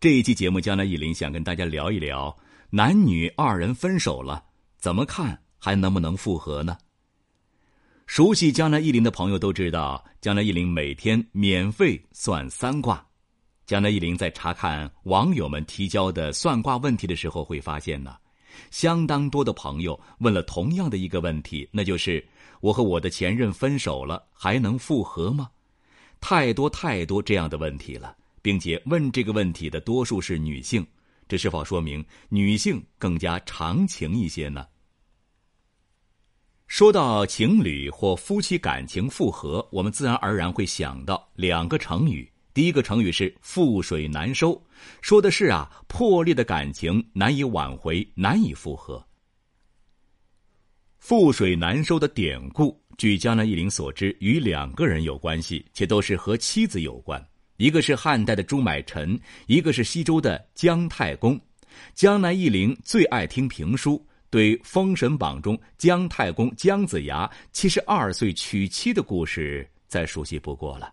这一期节目，江南忆林想跟大家聊一聊男女二人分手了，怎么看还能不能复合呢？熟悉江南忆林的朋友都知道，江南忆林每天免费算三卦。江南忆林在查看网友们提交的算卦问题的时候，会发现呢，相当多的朋友问了同样的一个问题，那就是我和我的前任分手了，还能复合吗？太多太多这样的问题了，并且问这个问题的多数是女性，这是否说明女性更加长情一些呢？说到情侣或夫妻感情复合，我们自然而然会想到两个成语。第一个成语是“覆水难收”，说的是啊，破裂的感情难以挽回，难以复合。覆水难收的典故。据江南忆林所知，与两个人有关系，且都是和妻子有关。一个是汉代的朱买臣，一个是西周的姜太公。江南忆林最爱听评书，对《封神榜》中姜太公姜子牙七十二岁娶妻的故事再熟悉不过了。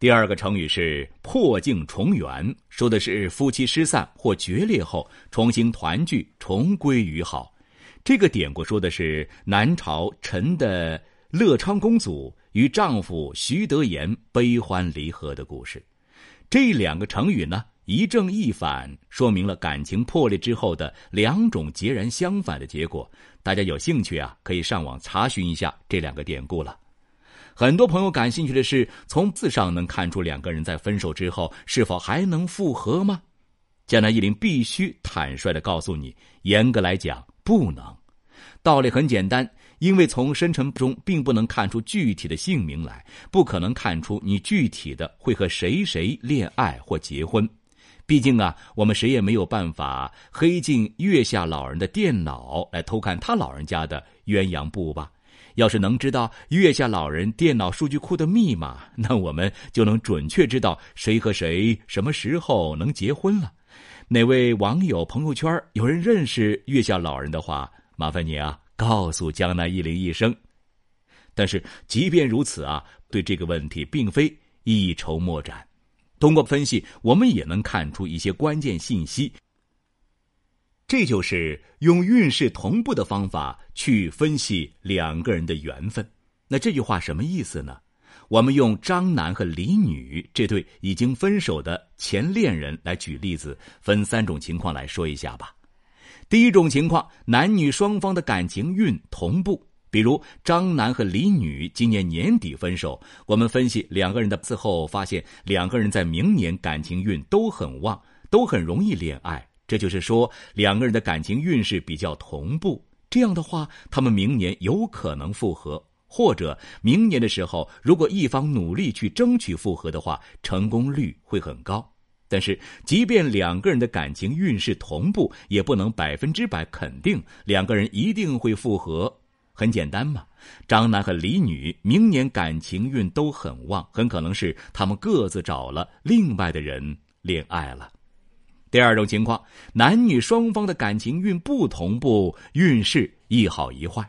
第二个成语是“破镜重圆”，说的是夫妻失散或决裂后重新团聚，重归于好。这个典故说的是南朝陈的乐昌公主与丈夫徐德言悲欢离合的故事。这两个成语呢，一正一反，说明了感情破裂之后的两种截然相反的结果。大家有兴趣啊，可以上网查询一下这两个典故了。很多朋友感兴趣的是，从字上能看出两个人在分手之后是否还能复合吗？江南一林必须坦率的告诉你，严格来讲。不能，道理很简单，因为从生辰中并不能看出具体的姓名来，不可能看出你具体的会和谁谁恋爱或结婚。毕竟啊，我们谁也没有办法黑进月下老人的电脑来偷看他老人家的鸳鸯布吧。要是能知道月下老人电脑数据库的密码，那我们就能准确知道谁和谁什么时候能结婚了。哪位网友朋友圈有人认识月下老人的话，麻烦你啊，告诉江南一零一声。但是即便如此啊，对这个问题并非一筹莫展。通过分析，我们也能看出一些关键信息。这就是用运势同步的方法去分析两个人的缘分。那这句话什么意思呢？我们用张男和李女这对已经分手的前恋人来举例子，分三种情况来说一下吧。第一种情况，男女双方的感情运同步，比如张男和李女今年年底分手，我们分析两个人的字后，发现两个人在明年感情运都很旺，都很容易恋爱。这就是说，两个人的感情运势比较同步。这样的话，他们明年有可能复合。或者明年的时候，如果一方努力去争取复合的话，成功率会很高。但是，即便两个人的感情运势同步，也不能百分之百肯定两个人一定会复合。很简单嘛，张男和李女明年感情运都很旺，很可能是他们各自找了另外的人恋爱了。第二种情况，男女双方的感情运不同步，运势一好一坏。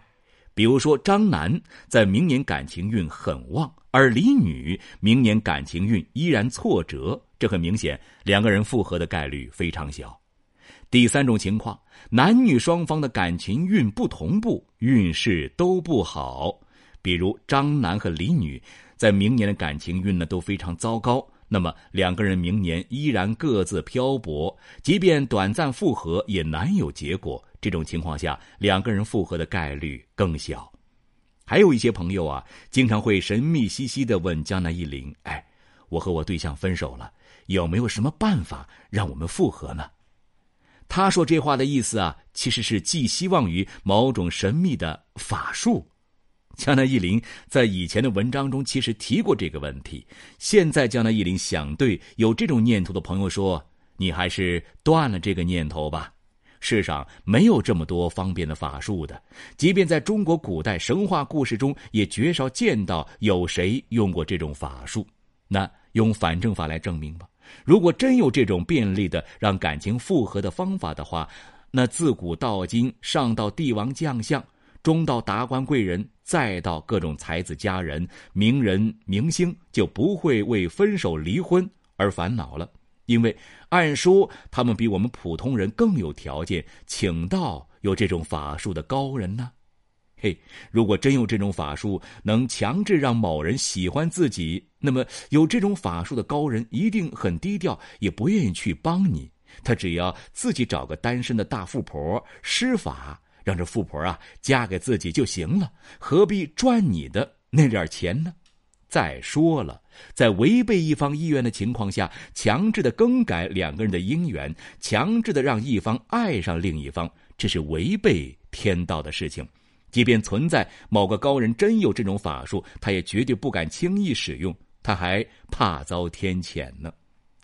比如说，张男在明年感情运很旺，而李女明年感情运依然挫折，这很明显，两个人复合的概率非常小。第三种情况，男女双方的感情运不同步，运势都不好。比如张男和李女在明年的感情运呢都非常糟糕，那么两个人明年依然各自漂泊，即便短暂复合也难有结果。这种情况下，两个人复合的概率更小。还有一些朋友啊，经常会神秘兮兮的问江南一林：“哎，我和我对象分手了，有没有什么办法让我们复合呢？”他说这话的意思啊，其实是寄希望于某种神秘的法术。江南一林在以前的文章中其实提过这个问题。现在江南一林想对有这种念头的朋友说：“你还是断了这个念头吧。”世上没有这么多方便的法术的，即便在中国古代神话故事中，也绝少见到有谁用过这种法术。那用反证法来证明吧。如果真有这种便利的让感情复合的方法的话，那自古到今，上到帝王将相，中到达官贵人，再到各种才子佳人、名人明星，就不会为分手离婚而烦恼了。因为按说他们比我们普通人更有条件请到有这种法术的高人呢。嘿，如果真有这种法术能强制让某人喜欢自己，那么有这种法术的高人一定很低调，也不愿意去帮你。他只要自己找个单身的大富婆施法，让这富婆啊嫁给自己就行了，何必赚你的那点钱呢？再说了，在违背一方意愿的情况下，强制的更改两个人的姻缘，强制的让一方爱上另一方，这是违背天道的事情。即便存在某个高人真有这种法术，他也绝对不敢轻易使用，他还怕遭天谴呢。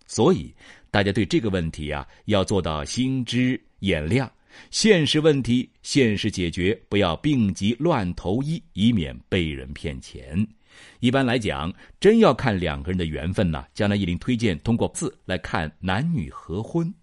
所以，大家对这个问题呀，要做到心知眼亮，现实问题现实解决，不要病急乱投医，以免被人骗钱。一般来讲，真要看两个人的缘分呢，江南一林推荐通过字来看男女合婚。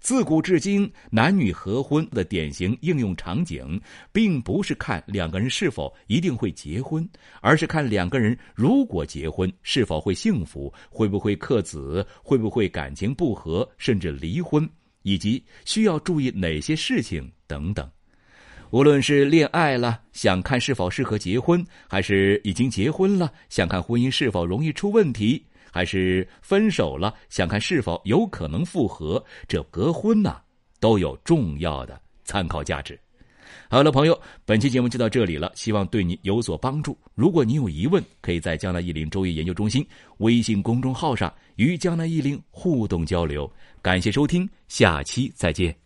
自古至今，男女合婚的典型应用场景，并不是看两个人是否一定会结婚，而是看两个人如果结婚是否会幸福，会不会克子，会不会感情不和，甚至离婚，以及需要注意哪些事情等等。无论是恋爱了，想看是否适合结婚，还是已经结婚了，想看婚姻是否容易出问题，还是分手了，想看是否有可能复合，这隔婚呐，都有重要的参考价值。好了，朋友，本期节目就到这里了，希望对你有所帮助。如果你有疑问，可以在江南易林周易研究中心微信公众号上与江南易林互动交流。感谢收听，下期再见。